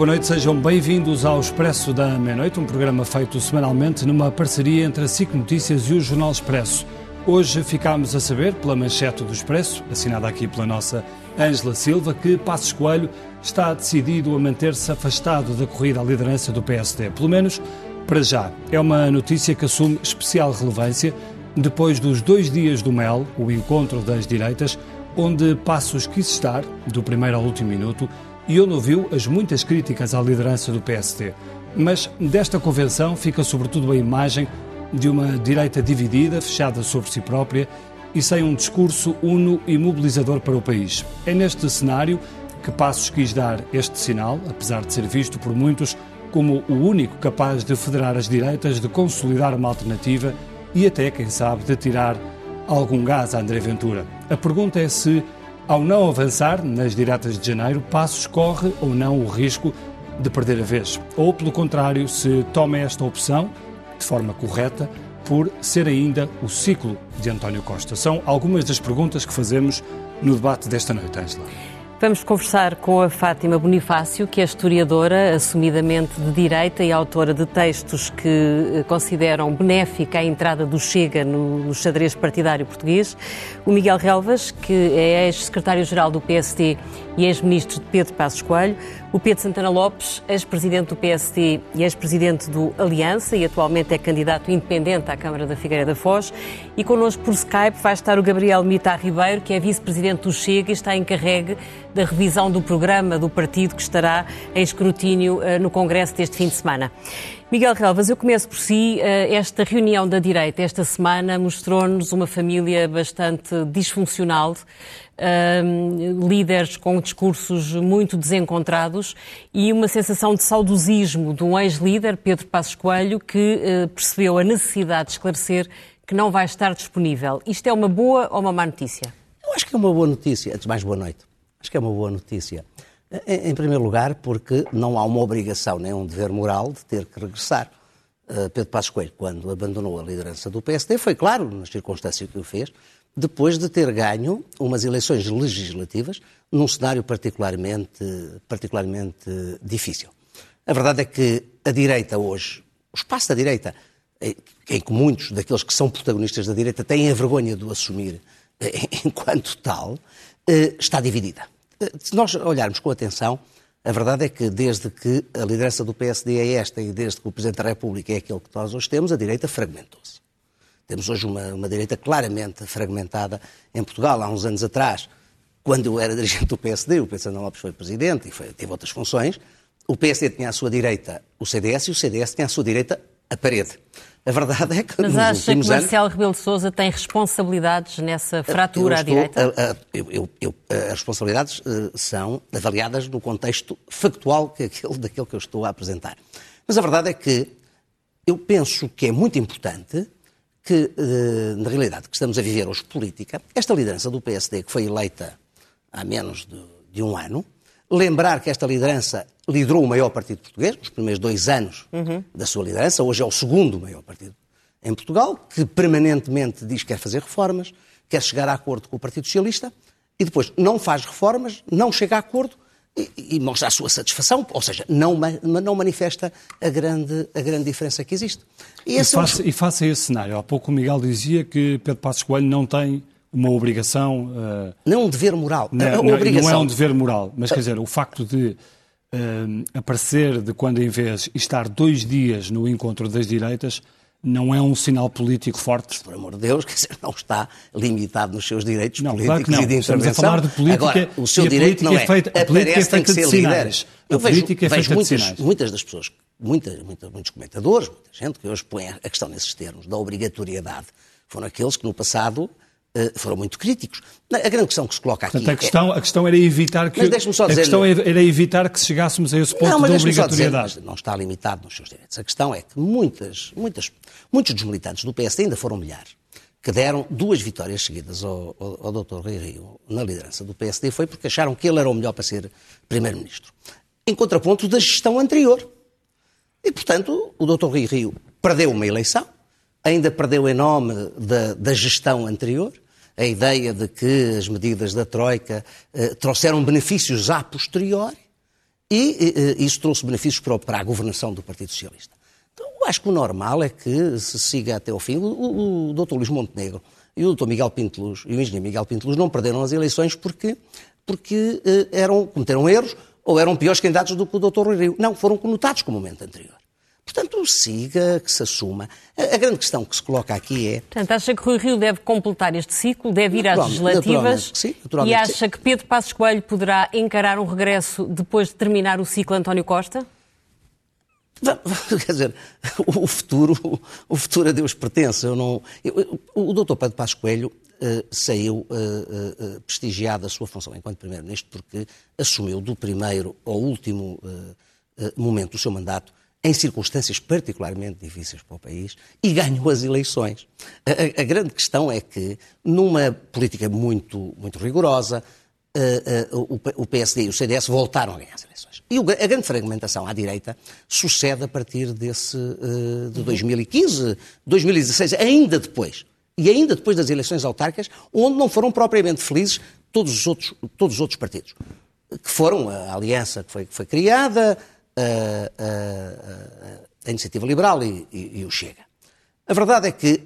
boa noite, sejam bem-vindos ao Expresso da Meia-Noite, um programa feito semanalmente numa parceria entre a SIC Notícias e o Jornal Expresso. Hoje ficámos a saber, pela manchete do Expresso, assinada aqui pela nossa Ângela Silva, que Passos Coelho está decidido a manter-se afastado da corrida à liderança do PSD, pelo menos para já. É uma notícia que assume especial relevância depois dos dois dias do MEL, o encontro das direitas, onde Passos quis estar, do primeiro ao último minuto, e onde ouviu as muitas críticas à liderança do PSD. Mas desta convenção fica sobretudo a imagem de uma direita dividida, fechada sobre si própria e sem um discurso uno e mobilizador para o país. É neste cenário que Passos quis dar este sinal, apesar de ser visto por muitos como o único capaz de federar as direitas, de consolidar uma alternativa e até, quem sabe, de tirar algum gás a André Ventura. A pergunta é se, ao não avançar nas diretas de janeiro, Passos corre ou não o risco de perder a vez. Ou, pelo contrário, se toma esta opção, de forma correta, por ser ainda o ciclo de António Costa. São algumas das perguntas que fazemos no debate desta noite, Angela. Vamos conversar com a Fátima Bonifácio, que é historiadora, assumidamente de direita e autora de textos que eh, consideram benéfica a entrada do Chega no, no xadrez partidário português. O Miguel Relvas, que é ex-secretário-geral do PSD e ex-ministro de Pedro Passos Coelho. O Pedro Santana Lopes, ex-presidente do PSD e ex-presidente do Aliança e atualmente é candidato independente à Câmara da Figueira da Foz. E connosco por Skype vai estar o Gabriel Mita Ribeiro, que é vice-presidente do Chega e está encarregue da revisão do programa do partido que estará em escrutínio uh, no Congresso deste fim de semana. Miguel Relvas, eu começo por si. Uh, esta reunião da direita esta semana mostrou-nos uma família bastante disfuncional, uh, líderes com discursos muito desencontrados e uma sensação de saudosismo de um ex-líder, Pedro Passos Coelho, que percebeu a necessidade de esclarecer que não vai estar disponível. Isto é uma boa ou uma má notícia? Eu acho que é uma boa notícia. Antes mais, boa noite. Acho que é uma boa notícia. Em, primeiro lugar, porque não há uma obrigação nem um dever moral de ter que regressar. Uh, Pedro Passos Coelho, quando abandonou a liderança do PSD, foi claro, nas circunstâncias que o fez, depois de ter ganho umas eleições legislativas num cenário particularmente, particularmente difícil. A verdade é que a direita hoje, o espaço da direita, em que muitos daqueles que são protagonistas da direita têm a vergonha de o assumir enquanto tal, eh, está dividida. Eh, se nós olharmos com atenção, a verdade é que desde que a liderança do PSD é esta e desde que o Presidente da República é aquele que nós hoje temos, a direita fragmentou-se. Temos hoje uma, uma, direita claramente fragmentada em Portugal. Há uns anos atrás, quando eu era dirigente do PSD, o Pedro Santana Lopes foi Presidente e foi, teve outras funções, o PSD tinha à sua direita o CDS e o CDS tinha à sua direita a parede. A verdade é que. Mas acha que Marcelo anos... Rebelo de Souza tem responsabilidades nessa fratura à direita? A, a, eu, eu, as responsabilidades uh, são avaliadas no contexto factual que aquele, daquele que eu estou a apresentar. Mas a verdade é que eu penso que é muito importante que, uh, na realidade, que estamos a viver hoje política, esta liderança do PSD, que foi eleita há menos de, de um ano, lembrar que esta liderança liderou o maior partido português, nos primeiros dois anos uhum. da sua liderança, hoje é o segundo maior partido em Portugal, que permanentemente diz que quer fazer reformas, quer chegar a acordo com o Partido Socialista, e depois não faz reformas, não chega a acordo e, e mostra a sua satisfação, ou seja, não, não manifesta a grande, a grande diferença que existe. E, e, faça, é o... e faça esse cenário. Há pouco o Miguel dizia que Pedro Passos Coelho não tem uma obrigação. Uh, não um dever moral. Não, é não, não, é um dever moral, mas quer dizer, o facto de uh, aparecer de quando em vez estar dois dias no encontro das direitas não é um sinal político forte? Por amor de Deus, quer dizer, não está limitado nos seus direitos não, políticos claro e de intervenção. Estamos a falar de política. Agora, o seu direito não é. é feita, a política é feita de sinais. Eu a vejo, é vejo muitas, muitas das pessoas, muita, muita, muitos comentadores, muita gente que hoje põe a questão nesses termos da obrigatoriedade, foram aqueles que no passado foram muito críticos. A grande questão que se coloca aqui. Portanto, a questão, é... a questão era evitar que. Mas só dizer... A questão era evitar que chegássemos a esse ponto não, de obrigatoriedade. Dizer, não está limitado nos seus direitos. A questão é que muitas, muitas, muitos dos militantes do PS ainda foram milhares que deram duas vitórias seguidas ao, ao, ao Dr. Rui Rio na liderança do PSD foi porque acharam que ele era o melhor para ser Primeiro-Ministro. Em contraponto da gestão anterior. E, portanto, o Dr. Rui Rio perdeu uma eleição, ainda perdeu em nome da, da gestão anterior, a ideia de que as medidas da Troika eh, trouxeram benefícios a posteriori, E, e isso trouxe benefícios para, para a governação do Partido Socialista. Então, eu acho que o normal é que se siga até ao fim. O, o, o Dr. Luís Montenegro e o Dr. Miguel Pinteluz e o engenheiro Miguel Pinteluz não perderam as eleições porque, porque eh, eram, cometeram erros ou eram piores candidatos do que o Dr. Rui Rio. Não, foram conotados com o momento anterior. Portanto, siga, que se assuma. A, a, grande questão que se coloca aqui é. Portanto, acha que Rui Rio deve completar este ciclo, deve ir às legislativas sim, e acha que Pedro Passos Coelho poderá encarar um regresso depois de terminar o ciclo António Costa? Quer dizer, o futuro, o futuro a Deus pertence. Eu não, eu, o doutor Pedro Passos Coelho uh, saiu uh, uh, prestigiado da sua função enquanto Primeiro-Ministro porque assumiu do primeiro ao último momento do seu mandato em circunstâncias particularmente difíceis para o país, e ganhou as eleições. A, a, a grande questão é que, numa política muito, muito rigorosa, uh, uh, o, o, PSD e o CDS voltaram a ganhar as eleições. E o, a grande fragmentação à direita sucede a partir desse, uh, de 2015, 2016, ainda depois. E ainda depois das eleições autárquicas, onde não foram propriamente felizes todos os outros, todos os outros partidos. Que foram a aliança que foi, que foi criada, a, a, a Iniciativa Liberal e, e, e o Chega. A verdade é que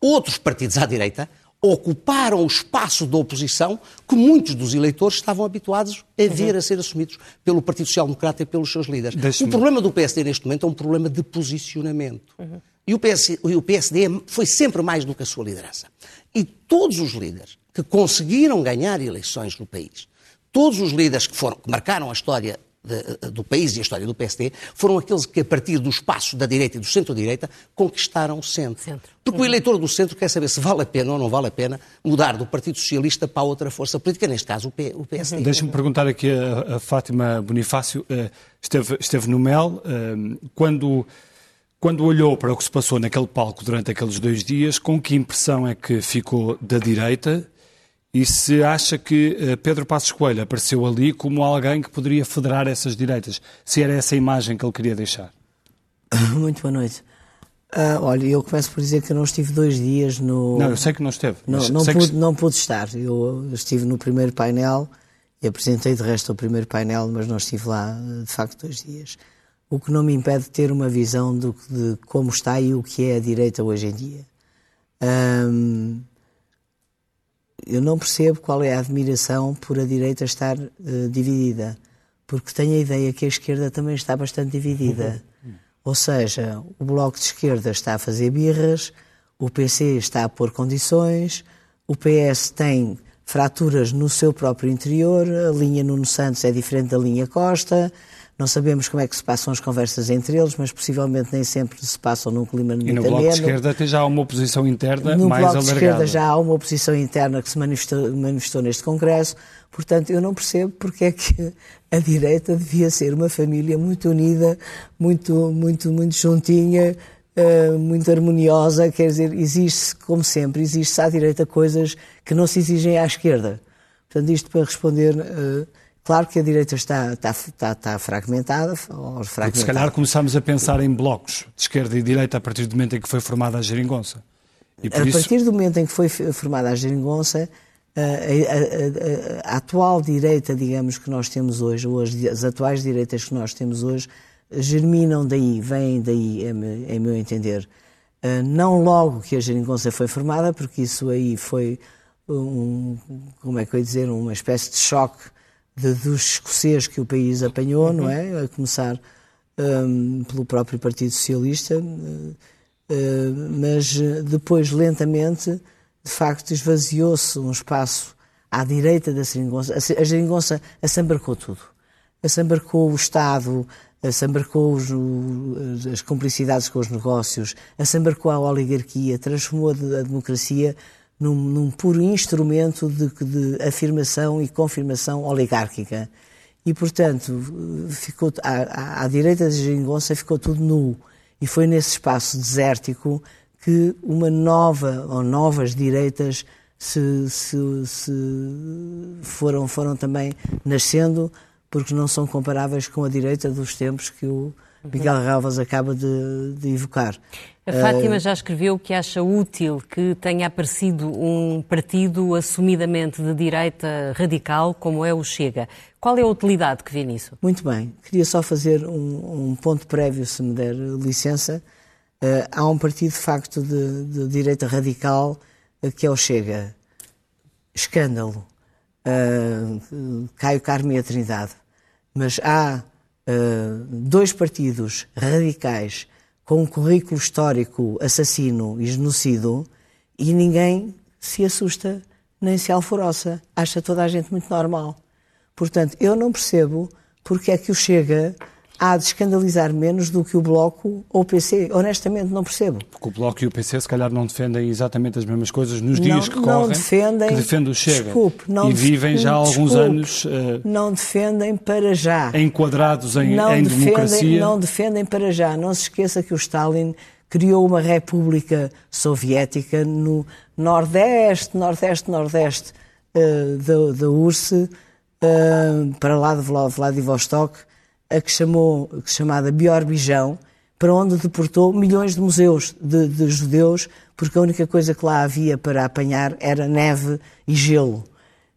outros partidos à direita ocuparam o espaço da oposição que muitos dos eleitores estavam habituados a ver uhum. a ser assumidos pelo Partido Social Democrata e pelos seus líderes. O problema do PSD neste momento é um problema de posicionamento. Uhum. E o, PS, o PSD foi sempre mais do que a sua liderança. E todos os líderes que conseguiram ganhar eleições no país, todos os líderes que, foram, que marcaram a história de, do país e a história do PSD foram aqueles que, a partir do espaço da direita e do centro-direita, conquistaram o centro. centro. Porque uhum. o eleitor do centro quer saber se vale a pena ou não vale a pena mudar do Partido Socialista para outra força política, neste caso o, P, o PSD. Uhum. Deixa-me perguntar aqui a, a Fátima Bonifácio, uh, esteve, esteve no MEL, uh, quando... Quando olhou para o que se passou naquele palco durante aqueles dois dias, com que impressão é que ficou da direita e se acha que eh, Pedro Passos Coelho apareceu ali como alguém que poderia federar essas direitas, se era essa a imagem que ele queria deixar. Muito boa noite. Uh, olha, eu começo por dizer que eu não estive dois dias no. Não, eu sei que não esteve. Não, não pude, que... não pude estar. Eu estive no primeiro painel e apresentei de resto o primeiro painel, mas não estive lá de facto dois dias. O que não me impede de ter uma visão do, de como está e o que é a direita hoje em dia. Um, eu não percebo qual é a admiração por a direita estar uh, dividida, porque tenho a ideia que a esquerda também está bastante dividida. Uhum. Ou seja, o Bloco de Esquerda está a fazer birras, o PC está a pôr condições, o PS tem fraturas no seu próprio interior, a linha Nuno Santos é diferente da linha Costa, não sabemos como é que se passam as conversas entre eles, mas possivelmente nem sempre se passam num clima muito E no Bloco de Esquerda até já há uma oposição interna no mais alargada. No Bloco de Esquerda já há uma oposição interna que se manifestou, manifestou neste Congresso. Portanto, eu não percebo porque é que a direita devia ser uma família muito unida, muito, muito, muito juntinha, uh, muito harmoniosa. Quer dizer, existe, como sempre, existe à direita coisas que não se exigem à esquerda. Portanto, isto para responder... Uh, Claro que a direita está, está, está, está fragmentada, fragmentada. Porque se calhar começamos a pensar em blocos de esquerda e direita a partir do momento em que foi formada a geringonça. a isso... partir do momento em que foi formada a geringonça, a, a, a, a, atual direita, digamos, que nós temos hoje, ou as, as, atuais direitas que nós temos hoje, germinam daí, vêm daí, em, em meu entender. Não logo que a geringonça foi formada, porque isso aí foi um, como é que eu ia dizer, uma espécie de choque de, dos escoceses que o país apanhou, não é? A começar um, pelo próprio Partido Socialista, uh, mas depois, lentamente, de facto, esvaziou-se um espaço à direita da Seringonça. A Seringonça assambarcou tudo. Assambarcou o Estado, assambarcou os, as cumplicidades com os negócios, assambarcou a oligarquia, transformou a democracia num, num puro instrumento de, de, afirmação e confirmação oligárquica. E, portanto, ficou, à, à, direita da geringonça ficou tudo nu. E foi nesse espaço desértico que uma nova, ou novas direitas se, se, se foram, foram também nascendo, porque não são comparáveis com a direita dos tempos que o Miguel Galvas acaba de, de evocar. A Fátima já escreveu que acha útil que tenha aparecido um partido assumidamente de direita radical, como é o Chega. Qual é a utilidade que vê nisso? Muito bem. Queria só fazer um, um ponto prévio, se me der licença. Uh, há um partido, de facto, de, de direita radical, uh, que é o Chega. Escândalo. Uh, Caio Carme e a Trindade. Mas há dois partidos radicais com um currículo histórico assassino e genocido e ninguém se assusta nem se alforoça. Acha toda a gente muito normal. Portanto, eu não percebo porque é que o Chega há de escandalizar menos do que o Bloco ou o PC. Honestamente, não percebo. Porque o Bloco e o PC, se calhar, não defendem exatamente as mesmas coisas nos dias não, que correm. Não defendem. Que defende o Chega. Desculpe, não e vivem já há alguns desculpe, anos. Uh, não defendem para já. Enquadrados em, não em defendem, democracia. Não defendem para já. Não se esqueça que o Stalin criou uma república soviética no nordeste, nordeste, nordeste uh, da, da URSS, uh, para lá de Vladivostok, a que chamou, chamada Biorbijão, para onde deportou milhões de museus de, de, judeus, porque a única coisa que lá havia para apanhar era neve e gelo.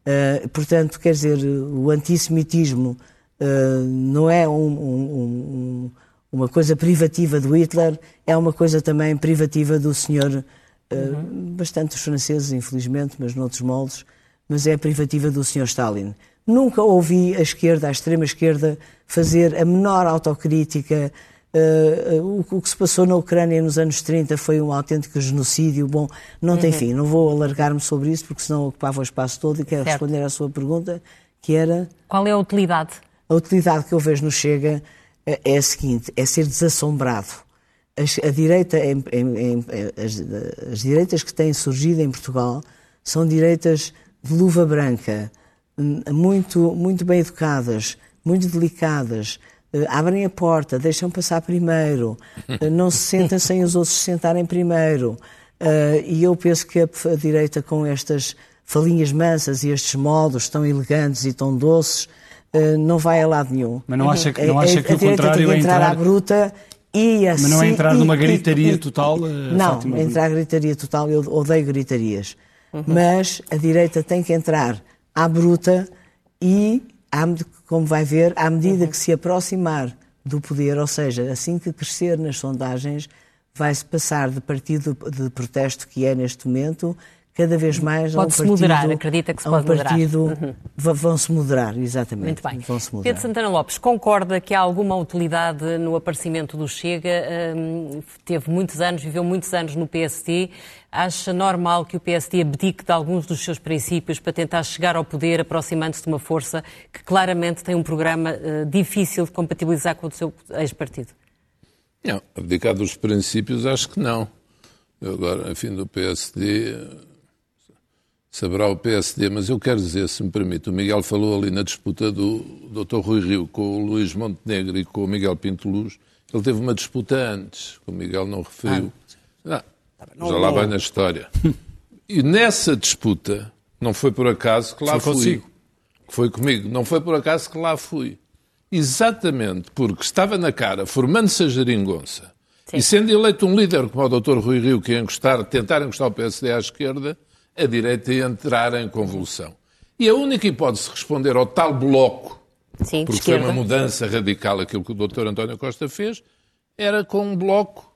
Uh, portanto, quer dizer, o antissemitismo uh, não é um, um, um, uma coisa privativa do Hitler, é uma coisa também privativa do senhor, uh, uhum. bastante os franceses, infelizmente, mas noutros moldes, mas é privativa do senhor Stalin. Nunca ouvi a esquerda, a extrema-esquerda, fazer a menor autocrítica. Uh, o, o, que se passou na Ucrânia nos anos 30 foi um autêntico genocídio. Bom, não tem uhum. fim, não vou alargar-me sobre isso, porque senão ocupava o espaço todo e quero certo. responder à sua pergunta, que era... Qual é a utilidade? A utilidade que eu vejo no Chega eh, é a seguinte, é ser desassombrado. A, a direita, em, em, em, as, as direitas que têm surgido em Portugal são direitas de luva branca, muito, muito bem educadas, muito delicadas, uh, abrem a porta, deixam passar primeiro, uh, não se sentam sem os outros se sentarem primeiro. E eu penso que a, a, direita, com estas falinhas mansas e estes modos tão elegantes e tão doces, não vai a lado nenhum. Mas não acha que, não acha a, que a o contrário tem que entrar é entrar à bruta e assim... Mas não é assim entrar numa gritaria e, total? Não, Fátima. entrar gritaria total, eu odeio gritarias. Uhum. Mas a direita tem que entrar à bruta e, como vai ver, à medida que se aproximar do poder, ou seja, assim que crescer nas sondagens, vai-se passar de partido de protesto que é neste momento cada vez mais pode -se a um partido, moderar, acredita que se pode partido, moderar. Uhum. Vão-se moderar, exatamente. Muito bem. Moderar. Pedro Santana Lopes, concorda que há alguma utilidade no aparecimento do Chega? Um, teve muitos anos, viveu muitos anos no PSD. Acha normal que o PSD abdique de alguns dos seus princípios para tentar chegar ao poder, aproximando-se de uma força que claramente tem um programa uh, difícil de compatibilizar com o seu ex-partido? Não, abdicar dos princípios acho que não. Eu agora, enfim, do PSD saberá o PSD, mas eu quero dizer, se me permite, o Miguel falou ali na disputa do Dr. Rui Rio com o Luís Montenegro e com o Miguel Pinto Luz, ele teve uma disputa antes, que o Miguel não referiu. Ah, não, já lá vai na história. E nessa disputa, não foi por acaso que lá foi fui. Consigo. Foi comigo. Não foi por acaso que lá fui. Exatamente porque estava na cara, formando-se a geringonça, Sim. e sendo eleito um líder como o Dr. Rui Rio, que ia encostar, tentar encostar o PSD à esquerda, a direita ia entrar em convulsão. E a única hipótese de responder ao tal bloco, Sim, porque foi uma mudança radical aquilo que o Dr. António Costa fez, era com um bloco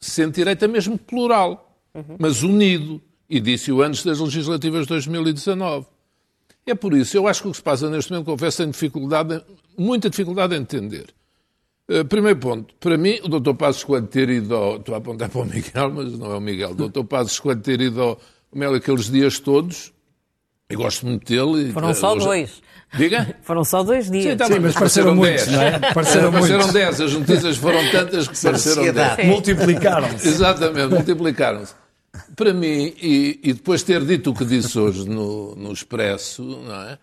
centro-direita mesmo plural, uhum. mas unido. E disse-o antes das legislativas de 2019. É por isso, eu acho que o que se passa neste momento, confesso, tem dificuldade, muita dificuldade em entender. Uh, primeiro ponto, para mim, o Dr. Passos Coelho ter ido ao... Estou a apontar para o Miguel, mas não é o Miguel. O Dr. Passos Coelho ter ido ao, Mel aqueles dias todos, eu gosto muito dele. Foram só hoje... dois. Diga? Foram só dois dias. Sim, tá, Sim mas pareceram muitos, não é? Pareceram, pareceram dez. As notícias foram tantas que pareceram dez. Multiplicaram-se. Exatamente, multiplicaram-se. Para mim, e, e, depois ter dito o que disse hoje no, no Expresso, não é?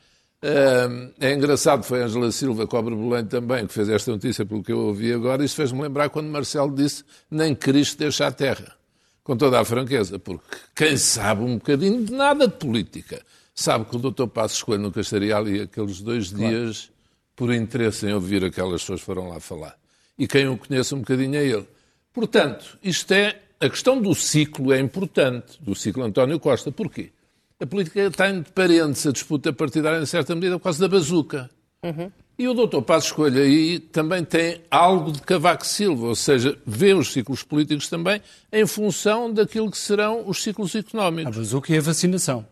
É engraçado, foi a Angela Silva, Cobre Belém também, que fez esta notícia, pelo que eu ouvi agora. Isso fez-me lembrar quando Marcelo disse: Nem Cristo deixa a terra com toda a franqueza, porque quem sabe um bocadinho de nada de política sabe que o Dr. Passos Coelho nunca estaria ali aqueles dois claro. dias por interesse em ouvir aquelas pessoas que foram lá falar. e quem o conhece um bocadinho é ele. Portanto, isto é. A questão do ciclo é importante, do ciclo António Costa. Porquê? A política está em parentes, a disputa partidária, em certa medida, quase da bazuca. Uhum. E o doutor Passos Coelho aí também tem algo de Cavaco Silva, ou seja, vê os ciclos políticos também em função daquilo que serão os ciclos económicos. A bazuca e a vacinação.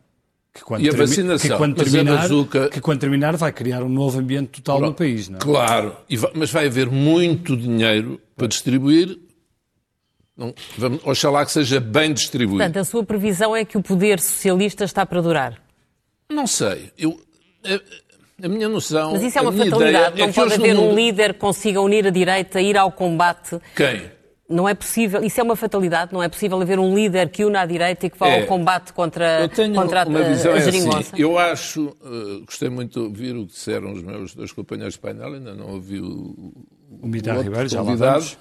Que quando e a vacinação. Que quando, terminar, bazuca... que quando terminar vai criar um novo ambiente total claro, no país, não é? Claro, mas vai haver muito dinheiro para distribuir não, vamos, oxalá que seja bem distribuído. Portanto, a sua previsão é que o poder socialista está para durar? Não sei. Eu, a, a minha noção. Mas isso é uma fatalidade. Não é pode haver mundo... um líder que consiga unir a direita, ir ao combate. Quem? Não é possível, isso é uma fatalidade, não é possível haver um líder que una a direita e que vá é, ao combate contra, eu tenho contra uma a, visão a é assim, Eu acho, uh, gostei muito de ouvir o que disseram os meus dois companheiros de painel, ainda não ouvi o, o Mitar Ribeiro, já lá vamos.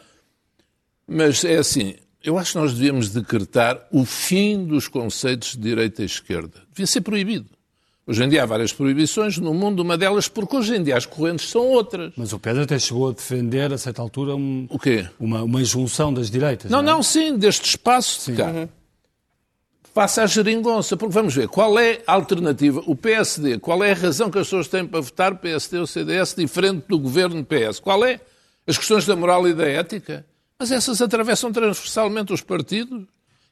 Mas é assim, eu acho que nós devíamos decretar o fim dos conceitos de direita e esquerda. Devia ser proibido. Hoje em dia há várias proibições no mundo, uma delas porque hoje em dia as correntes são outras. Mas o Pedro até chegou a defender, a certa altura, um, o quê? Uma, uma junção das direitas. Não, não, é? não sim, deste espaço sim. de cá. Uhum. Faça a geringonça, porque vamos ver, qual é a alternativa? O PSD, qual é a razão que as pessoas têm para votar PSD ou CDS diferente do governo PS? Qual é? As questões da moral e da ética? Mas essas atravessam transversalmente os partidos.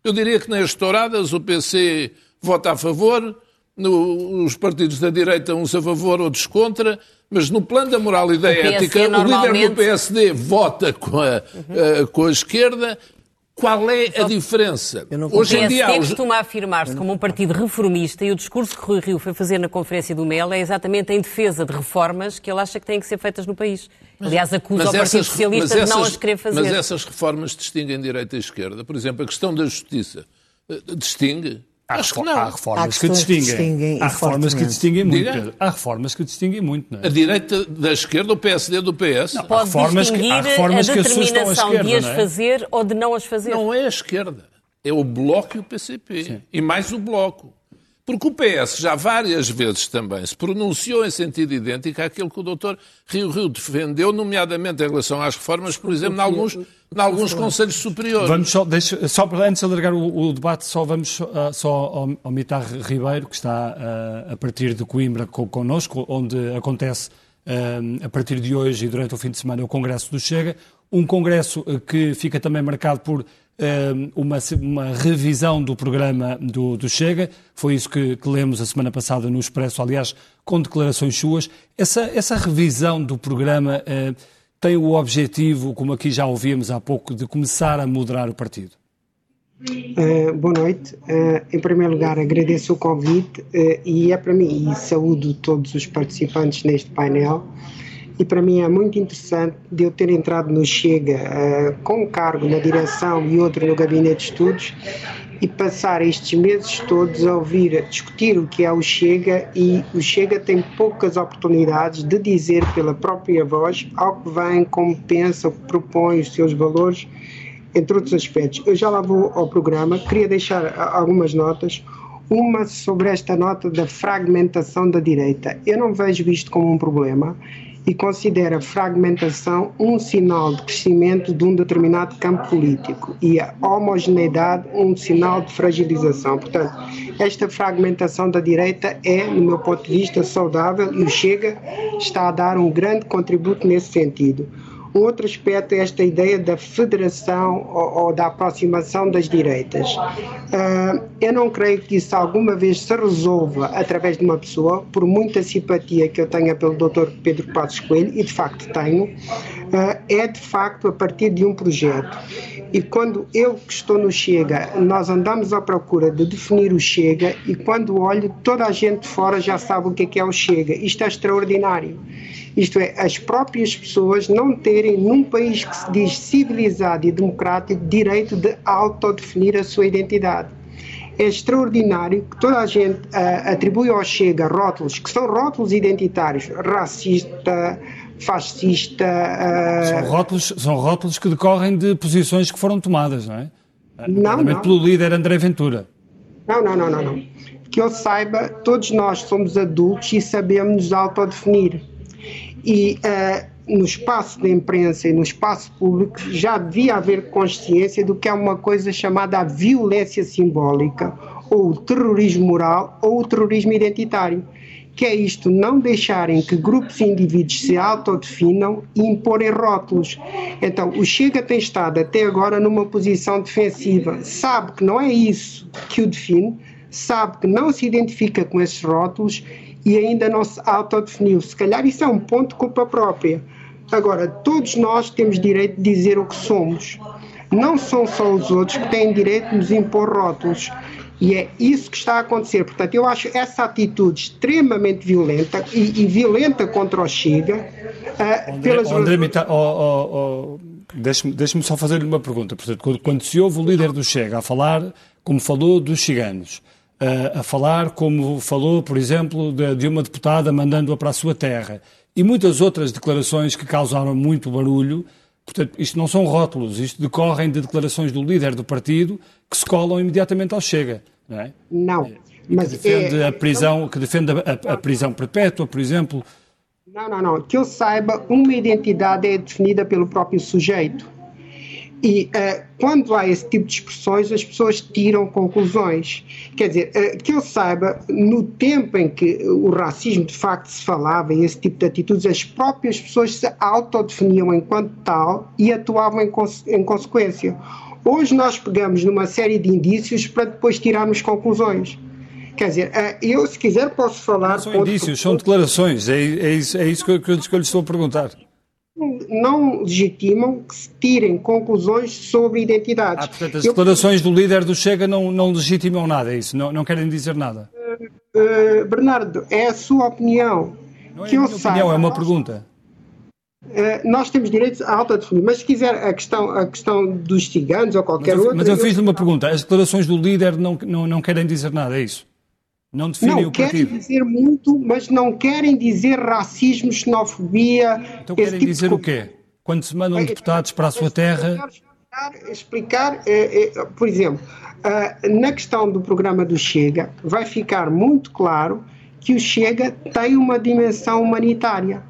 Eu diria que nas touradas o PC vota a favor, no, os partidos da direita uns a favor, outros contra, mas no plano da moral e da o ética, normalmente... o líder do PSD vota com a, uhum. com a esquerda qual é a diferença? Hoje em dia, o PSD costuma afirmar-se como um partido reformista e o discurso que Rui Rio foi fazer na Conferência do MEL é exatamente em defesa de reformas que ele acha que têm que ser feitas no país. Aliás, acusa o Partido essas, Socialista essas, de não as querer fazer. Mas essas reformas distinguem direita e esquerda. Por exemplo, a questão da justiça eh, distingue. Há, Acho que não. há reformas há que distinguem. distinguem há reformas que distinguem muito. Há reformas que distinguem muito. Não é? A direita da esquerda, o PSD do PS. Não, Pode há reformas que, há reformas a determinação que a esquerda, de as é? fazer ou de não as fazer. Não é a esquerda. É o Bloco e o PCP. Sim. E mais o Bloco. Porque o PS já várias vezes também se pronunciou em sentido idêntico àquilo que o doutor Rio Rio defendeu, nomeadamente em relação às reformas, por exemplo, em alguns, em alguns conselhos superiores. Vamos só, deixa, só antes de alargar o, o, debate, só vamos uh, só ao, ao Mitar Ribeiro, que está uh, a partir de Coimbra connosco, onde acontece uh, a partir de hoje e durante o fim de semana o Congresso do Chega. Um congresso que fica também marcado por uma, uma, revisão do programa do, do Chega. Foi isso que, que, lemos a semana passada no Expresso, aliás, com declarações suas. Essa, essa revisão do programa uh, tem o objetivo, como aqui já ouvimos há pouco, de começar a moderar o partido? Uh, boa noite. Uh, em primeiro lugar, agradeço o convite e é para mim, e saúdo todos os participantes neste painel e para mim é muito interessante de eu ter entrado no Chega uh, com um cargo na direção e outro no gabinete de estudos e passar estes meses todos a ouvir, a discutir o que é o Chega e o Chega tem poucas oportunidades de dizer pela própria voz ao que vem, como pensa, propõe os seus valores, entre outros aspectos. Eu já lá vou ao programa, queria deixar algumas notas. Uma sobre esta nota da fragmentação da direita. Eu não vejo isto como um problema e considera a fragmentação um sinal de crescimento de um determinado campo político e a homogeneidade um sinal de fragilização. Portanto, esta fragmentação da direita é, no meu ponto de vista, saudável e o Chega está a dar um grande contributo nesse sentido. Outro aspecto é esta ideia da federação ou, ou da aproximação das direitas. Uh, eu não creio que isso alguma vez se resolva através de uma pessoa, por muita simpatia que eu tenha pelo Dr. Pedro Passos Coelho, e de facto tenho, é de facto a partir de um projeto. E quando eu que estou no Chega, nós andamos à procura de definir o Chega, e quando olho, toda a gente de fora já sabe o que é, que é o Chega. Isto é extraordinário. Isto é, as próprias pessoas não terem, num país que se diz civilizado e democrático, direito de autodefinir a sua identidade. É extraordinário que toda a gente uh, atribui ao Chega rótulos, que são rótulos identitários, racista, fascista. Uh... São, rótulos, são rótulos que decorrem de posições que foram tomadas, não é? Não, não. pelo líder André Ventura. Não, não, não, não, não. Que eu saiba, todos nós somos adultos e sabemos nos autodefinir. E uh, no espaço da imprensa e no espaço público já devia haver consciência do que é uma coisa chamada a violência simbólica, ou o terrorismo moral, ou o terrorismo identitário que é isto, não deixarem que grupos e indivíduos se autodefinam e imporem rótulos. Então, o Chega tem estado até agora numa posição defensiva, sabe que não é isso que o define, sabe que não se identifica com esses rótulos e ainda não se autodefiniu. Se calhar isso é um ponto de culpa própria. Agora, todos nós temos direito de dizer o que somos. Não são só os outros que têm direito de nos impor rótulos. E é isso que está a acontecer. Portanto, eu acho essa atitude extremamente violenta e, e violenta contra o Chega. Uh, André, pelas André Mita, oh, oh, oh, deixe-me deixe só fazer-lhe uma pergunta. Portanto, quando, quando, se ouve o líder do Chega a falar, como falou dos ciganos, uh, a falar como falou, por exemplo, de, de uma deputada mandando-a para a sua terra, e muitas outras declarações que causaram muito barulho, Portanto, isto não são rótulos, isto decorrem de declarações do líder do partido que se colam imediatamente ao Chega, não é? Não. É, mas que defende é, a prisão, que defende a, a, prisão perpétua, por exemplo. Não, não, não. Que eu saiba, uma identidade é definida pelo próprio sujeito. E uh, quando há esse tipo de expressões, as pessoas tiram conclusões. Quer dizer, uh, que eu saiba, no tempo em que o racismo de facto se falava e esse tipo de atitudes, as próprias pessoas se autodefiniam enquanto tal e atuavam em, cons em consequência. Hoje nós pegamos numa série de indícios para depois tirarmos conclusões. Quer dizer, uh, eu, se quiser, posso falar. Não são indícios, são declarações. É, é, isso, é isso que eu, que eu lhe estou a perguntar não legitimam que se tirem conclusões sobre identidades. Ah, portanto, as Eu... declarações do líder do Chega não, não legitimam nada, é isso? Não, não querem dizer nada? Uh, uh, Bernardo, é a sua opinião. Não é que a minha opinião, saiba, é uma pergunta. Uh, nós temos direito a autodefinir, mas se quiser a questão, a questão dos ciganos ou qualquer mas outra... Mas eu fiz-lhe uma pergunta. As declarações do líder não, não, não querem dizer nada, é isso? Não definem não, o partido. querem dizer muito, mas não querem dizer racismo, xenofobia. Então querem tipo dizer de... o quê? Quando se mandam deputados para a sua terra. Explicar, explicar é, é, por exemplo, uh, na questão do programa do Chega, vai ficar muito claro que o Chega tem uma dimensão humanitária.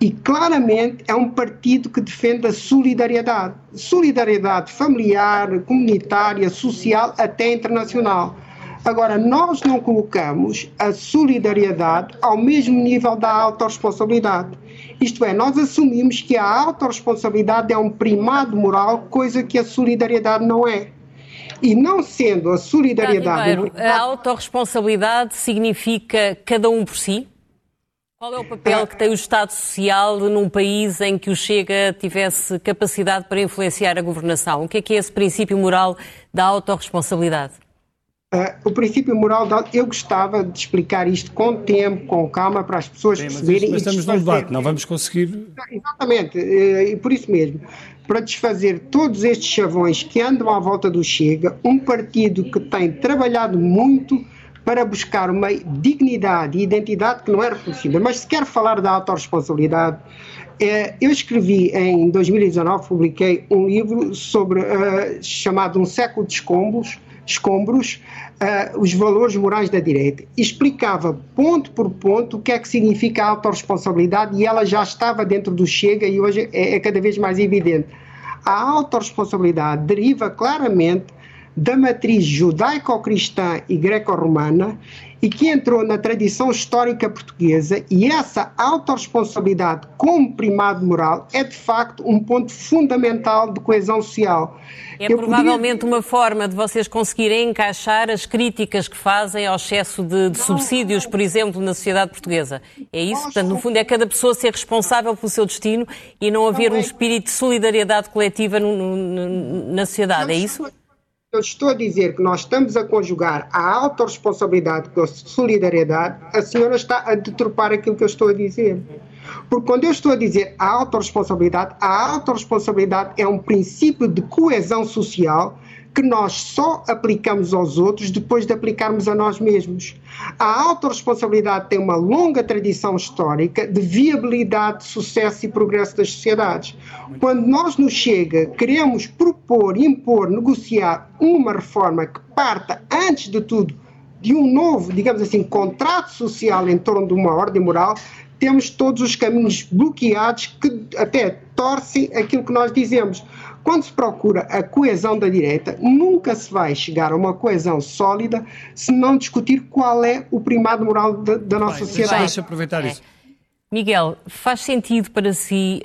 E claramente é um partido que defende a solidariedade. Solidariedade familiar, comunitária, social, até internacional. Agora, nós não colocamos a solidariedade ao mesmo nível da autorresponsabilidade. Isto é, nós assumimos que a autorresponsabilidade é um primado moral, coisa que a solidariedade não é. E não sendo a solidariedade. Ribeiro, a autorresponsabilidade significa cada um por si? Qual é o papel que tem o Estado Social num país em que o Chega tivesse capacidade para influenciar a governação? O que é que é esse princípio moral da autorresponsabilidade? Uh, o princípio moral, eu gostava de explicar isto com tempo, com calma, para as pessoas Sim, perceberem. Mas, mas estamos num debate, não vamos conseguir. Exatamente, uh, e por isso mesmo. Para desfazer todos estes chavões que andam à volta do Chega, um partido que tem trabalhado muito para buscar uma dignidade e identidade que não era possível. Mas se quer falar da autorresponsabilidade, eh, eu escrevi em 2019, publiquei um livro sobre chamado Um Século de Escombros, escombros uh, os valores morais da direita. Explicava ponto por ponto o que é que significa a autorresponsabilidade e ela já estava dentro do Chega e hoje é, é cada vez mais evidente. A autorresponsabilidade deriva claramente da matriz judaico-cristã e greco-romana e que entrou na tradição histórica portuguesa e essa autorresponsabilidade como primado moral é de facto um ponto fundamental de coesão social. É Eu provavelmente podia... uma forma de vocês conseguirem encaixar as críticas que fazem ao excesso de, de subsídios, por exemplo, na sociedade portuguesa. É isso? Portanto, no fundo, é cada pessoa ser responsável pelo seu destino e não haver um espírito de solidariedade coletiva no, no, na sociedade. É isso? Eu estou a dizer que nós estamos a conjugar a autorresponsabilidade com a solidariedade, a senhora está a deturpar aquilo que eu estou a dizer. Porque quando eu estou a dizer a autorresponsabilidade, a autorresponsabilidade é um princípio de coesão social que nós só aplicamos aos outros depois de aplicarmos a nós mesmos. A autorresponsabilidade tem uma longa tradição histórica de viabilidade, de sucesso e progresso das sociedades. Quando nós nos chega, queremos propor, impor, negociar uma reforma que parta, antes de tudo, de um novo, digamos assim, contrato social em torno de uma ordem moral, temos todos os caminhos bloqueados que até torcem aquilo que nós dizemos. Quando se procura a coesão da direita, nunca se vai chegar a uma coesão sólida se não discutir qual é o primado moral da, da nossa Bem, sociedade. Deixa aproveitar isso. Miguel, faz sentido para si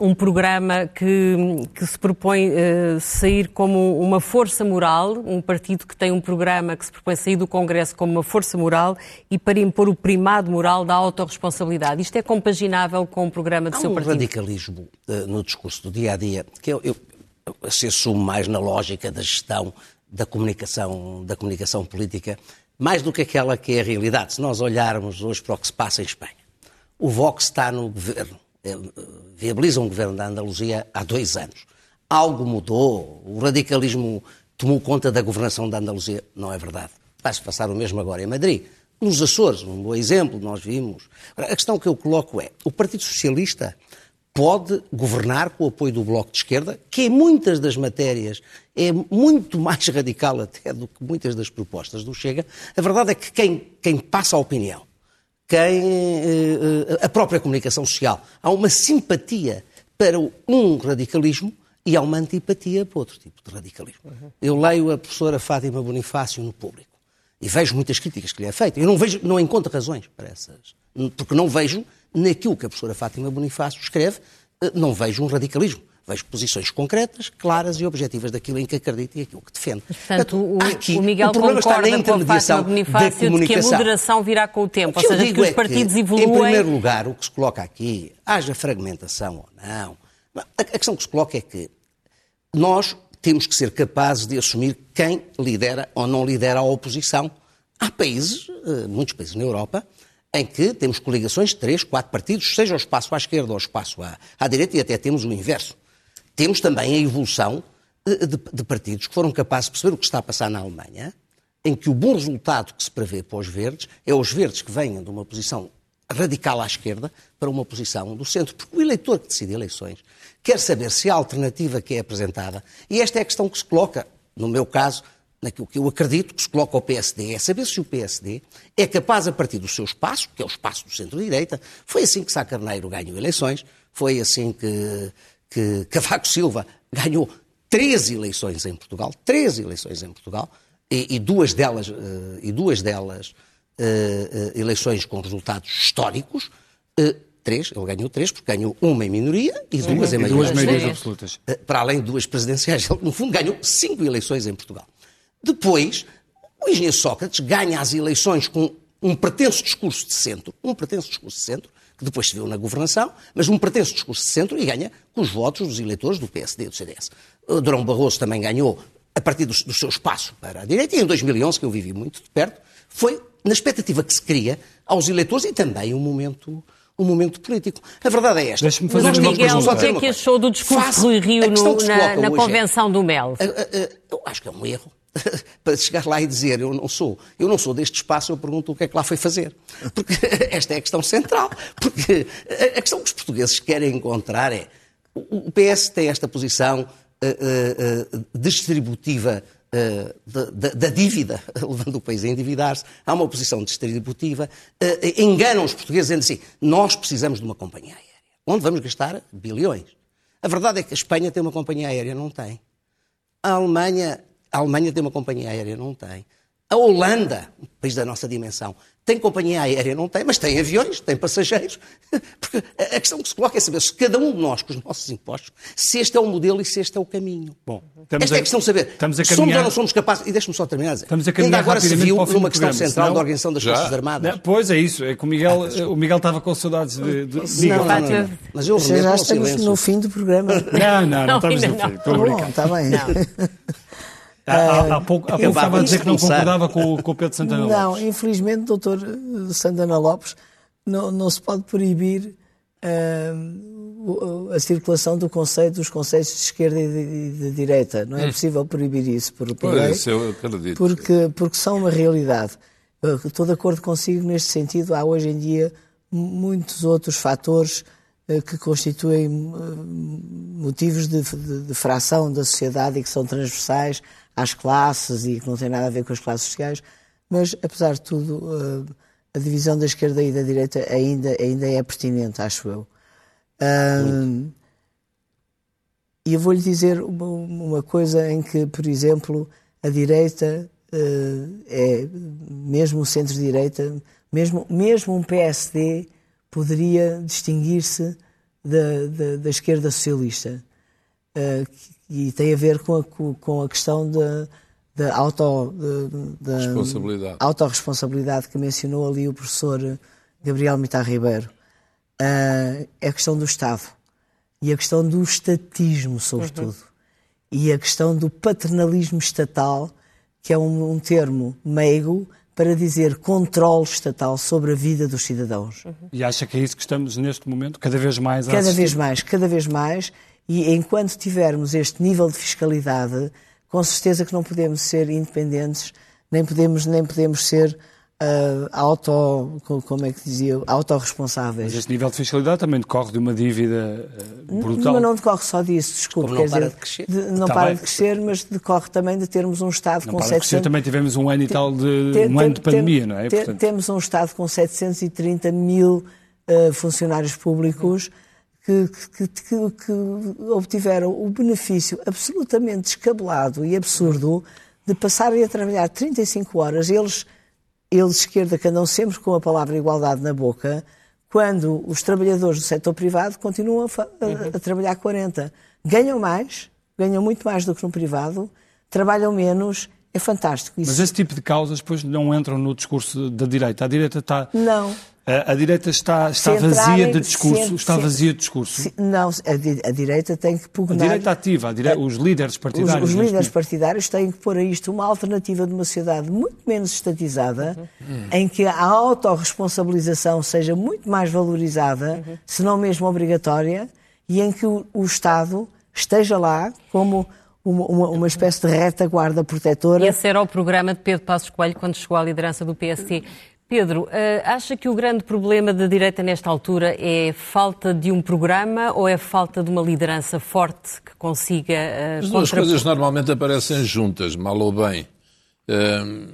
um, um programa que, que, se propõe uh, sair como uma força moral, um partido que tem um programa que se propõe sair do Congresso como uma força moral e para impor o primado moral da autorresponsabilidade? Isto é compaginável com o programa do Há seu um partido? radicalismo uh, no discurso do dia a dia que eu, eu, eu se assumo mais na lógica da gestão da comunicação, da comunicação política, mais do que aquela que é a realidade. Se nós olharmos hoje para o que se passa em Espanha, o Vox está no governo, viabiliza um governo da Andaluzia há dois anos. Algo mudou, o radicalismo tomou conta da governação da Andaluzia. Não é verdade. Vai-se passar o mesmo agora em Madrid. Nos Açores, um bom exemplo, nós vimos. A questão que eu coloco é: o Partido Socialista pode governar com o apoio do Bloco de Esquerda, que em muitas das matérias é muito mais radical até do que muitas das propostas do Chega. A verdade é que quem, quem passa a opinião quem a própria comunicação social. Há uma simpatia para um radicalismo e há uma antipatia para outro tipo de radicalismo. Uhum. Eu leio a professora Fátima Bonifácio no público e vejo muitas críticas que lhe é feita. Eu não vejo, não encontro razões para essas, porque não vejo naquilo que a professora Fátima Bonifácio escreve, não vejo um radicalismo. Vejo posições concretas, claras e objetivas daquilo em que acredita e aquilo que defende. Portanto, o, aqui, o Miguel o problema está na intermediação com a da comunicação. de que a moderação virá com o tempo, o ou seja, que os partidos é evoluem... Em primeiro lugar, o que se coloca aqui, haja fragmentação ou não, a questão que se coloca é que nós temos que ser capazes de assumir quem lidera ou não lidera a oposição. Há países, eh, muitos países na Europa, em que temos coligações de três, quatro partidos, seja o espaço à esquerda ou o espaço à, à direita, e até temos o inverso. Temos também a evolução de, de, de, partidos que foram capazes de perceber o que está a passar na Alemanha, em que o bom resultado que se prevê para os verdes é os verdes que venham de uma posição radical à esquerda para uma posição do centro. Porque o eleitor que decide eleições quer saber se a alternativa que é apresentada, e esta é a questão que se coloca, no meu caso, naquilo que eu acredito que se coloca ao PSD, é saber se o PSD é capaz, a partir do seu espaço, que é o espaço do centro-direita, foi assim que Sá Carneiro ganhou eleições, foi assim que que Cavaco Silva ganhou três eleições em Portugal, três eleições em Portugal, e, e duas delas, uh, e duas delas uh, uh, eleições com resultados históricos. três, ele ganhou três, porque ganhou uma em minoria e duas em maioria. Duas maiorias absolutas. para além de duas presidenciais, ele, no fundo, ganhou cinco eleições em Portugal. Depois, o engenheiro Sócrates ganha as eleições com um pretenso discurso de centro, um pretenso discurso de centro, que depois se viu na governação, mas um pretenso discurso de centro e ganha com os votos dos eleitores do PSD e do CDS. O Durão Barroso também ganhou a partir do, do, seu espaço para a direita, e em 2011, que eu vivi muito de perto, foi na expectativa que se cria aos eleitores e também um momento um momento político. A verdade é esta. Deixa-me fazer Mas, uma Miguel, o que é que achou do discurso de Rui Rio no, na, na é convenção é, do Mel? Eu acho que é um erro. para chegar lá e dizer eu não sou, eu não sou deste espaço, eu pergunto o que é que lá foi fazer. Porque esta é a questão central. Porque a questão que os portugueses querem encontrar é o PS tem esta posição uh, uh, uh, distributiva da, da, dívida, levando o país a endividar-se, há uma posição distributiva, enganam os portugueses dizendo assim, nós precisamos de uma companhia aérea, onde vamos gastar bilhões. A verdade é que a Espanha tem uma companhia aérea, não tem. A Alemanha a Alemanha tem uma companhia aérea, não tem. A Holanda, um país da nossa dimensão, tem companhia aérea, não tem, mas tem aviões, tem passageiros. Porque a questão que se coloca é saber se cada um de nós, com os nossos impostos, se este é o modelo e se este é o caminho. Bom, Esta é a questão de saber. Estamos a caminhar... Somos ou não somos capazes. E deixe-me só terminar a dizer. Estamos a Ainda agora se viu numa questão central senão... da organização das Já? Forças Armadas. Não, pois é isso. É que o Miguel, ah, o Miguel estava com saudades de. de... Não, não, não, não, Mas eu já estamos no fim do programa. Não, não, não, estamos no fim. Estou a brincar. Está bem. Há, há, pouco, há pouco estava a dizer que não concordava com, com o Pedro Santana Lopes. Não, infelizmente, doutor Santana Lopes, não, não se pode proibir uh, a circulação do conceito, dos conceitos de esquerda e de, de direita. Não é hum. possível proibir isso por, por lei, porque, porque são uma realidade. Eu estou de acordo consigo neste sentido. Há hoje em dia muitos outros fatores uh, que constituem uh, motivos de, de, de fração da sociedade e que são transversais às classes e que não tem nada a ver com as classes sociais, mas apesar de tudo, a divisão da esquerda e da direita ainda, ainda é pertinente, acho eu. Um, e eu vou-lhe dizer uma, uma, coisa em que, por exemplo, a direita uh, é, mesmo o centro-direita, mesmo, mesmo um PSD poderia distinguir-se da, da, da, esquerda socialista. Uh, e tem a ver com a, com a questão da, da auto, da, responsabilidade. autorresponsabilidade que mencionou ali o professor Gabriel Mitar Ribeiro. Uh, é a questão do Estado e a questão do estatismo, sobretudo, uhum. e a questão do paternalismo estatal, que é um, um, termo meigo para dizer controle estatal sobre a vida dos cidadãos. Uhum. E acha que é isso que estamos neste momento cada vez mais a Cada assistir? vez mais, cada vez mais, e enquanto tivermos este nível de fiscalidade, com certeza que não podemos ser independentes, nem podemos, nem podemos ser uh, auto, como é que dizia, autorresponsáveis. Mas este nível de fiscalidade também decorre de uma dívida uh, brutal. Mas não decorre só disso, desculpe. Não para dizer, de crescer. De, não tá para bem. de crescer, mas decorre também de termos um Estado não com para 700... De crescer, também tivemos um ano e tal de, tem, um ano de pandemia, não é? Tem, Portanto... Temos um Estado com 730 mil uh, funcionários públicos que, que, que, que, obtiveram o benefício absolutamente descabelado e absurdo de passarem a trabalhar 35 horas, eles, eles de esquerda que andam sempre com a palavra igualdade na boca, quando os trabalhadores do setor privado continuam a, a, a trabalhar 40. Ganham mais, ganham muito mais do que no privado, trabalham menos, é fantástico. Isso. Mas esse tipo de causas depois não entram no discurso da direita. A direita está. Não. A, a direita está, está vazia de discurso. Se, está vazia de discurso. Se, não, a, a, direita tem que pugnar. A direita ativa, a direita, os líderes partidários. Os, os líderes partidários têm que pôr a isto uma alternativa de uma sociedade muito menos estatizada, uhum. em que a autorresponsabilização seja muito mais valorizada, uhum. se não mesmo obrigatória, e em que o, o Estado esteja lá como uma, uma, uma, espécie de retaguarda protetora. Esse era o programa de Pedro Passos Coelho quando chegou à liderança do PSD. Pedro, eh, acha que o grande problema da direita nesta altura é falta de um programa ou é falta de uma liderança forte que consiga. Uh, As duas coisas normalmente aparecem juntas, mal ou bem. Uh,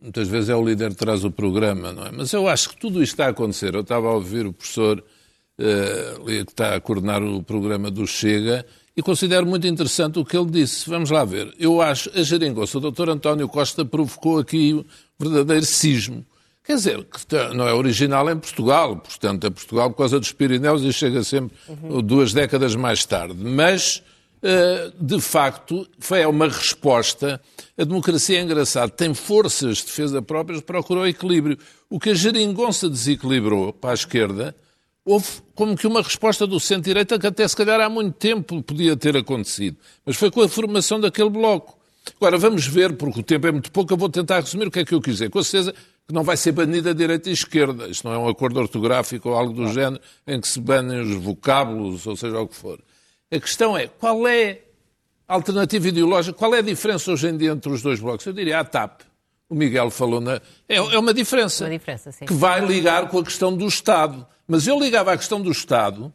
muitas vezes é o líder que traz o programa, não é? Mas eu acho que tudo isto está a acontecer. Eu estava a ouvir o professor uh, que está a coordenar o programa do Chega e considero muito interessante o que ele disse. Vamos lá ver. Eu acho a geringonça, o doutor António Costa provocou aqui um verdadeiro cismo. Quer dizer, que não é original em Portugal, portanto, é Portugal por causa dos Pirineus e chega sempre uhum. duas décadas mais tarde. Mas, eh, de facto, foi uma resposta. A democracia é engraçada, tem forças de defesa próprias, procurou equilíbrio. O que a geringonça desequilibrou para a esquerda, houve como que uma resposta do centro-direita que até se calhar há muito tempo podia ter acontecido. Mas foi com a formação daquele bloco. Agora vamos ver, porque o tempo é muito pouco, eu vou tentar resumir o que é que eu quis dizer. Com certeza que não vai ser banida a direita e a esquerda. Isto não é um acordo ortográfico ou algo do género em que se banem os vocábulos, ou seja o que for. A questão é qual é a alternativa ideológica, qual é a diferença hoje em dia entre os dois blocos? Eu diria a TAP. O Miguel falou na. É, é uma diferença. Uma diferença, sim. Que vai ligar com a questão do Estado. Mas eu ligava à questão do Estado.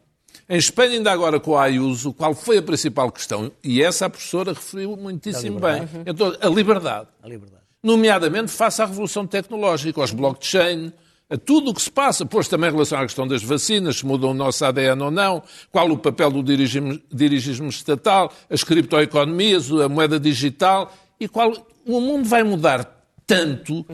Em Espanha, ainda agora com a Ayuso, qual foi a principal questão? E essa a professora referiu muitíssimo bem. Então, a liberdade. A liberdade nomeadamente face à revolução tecnológica, aos blockchain, a tudo o que se passa, pois também em relação à questão das vacinas, se muda o nosso ADN ou não, qual o papel do dirigismo, dirigismo estatal, as criptoeconomias, a moeda digital, e qual o mundo vai mudar tanto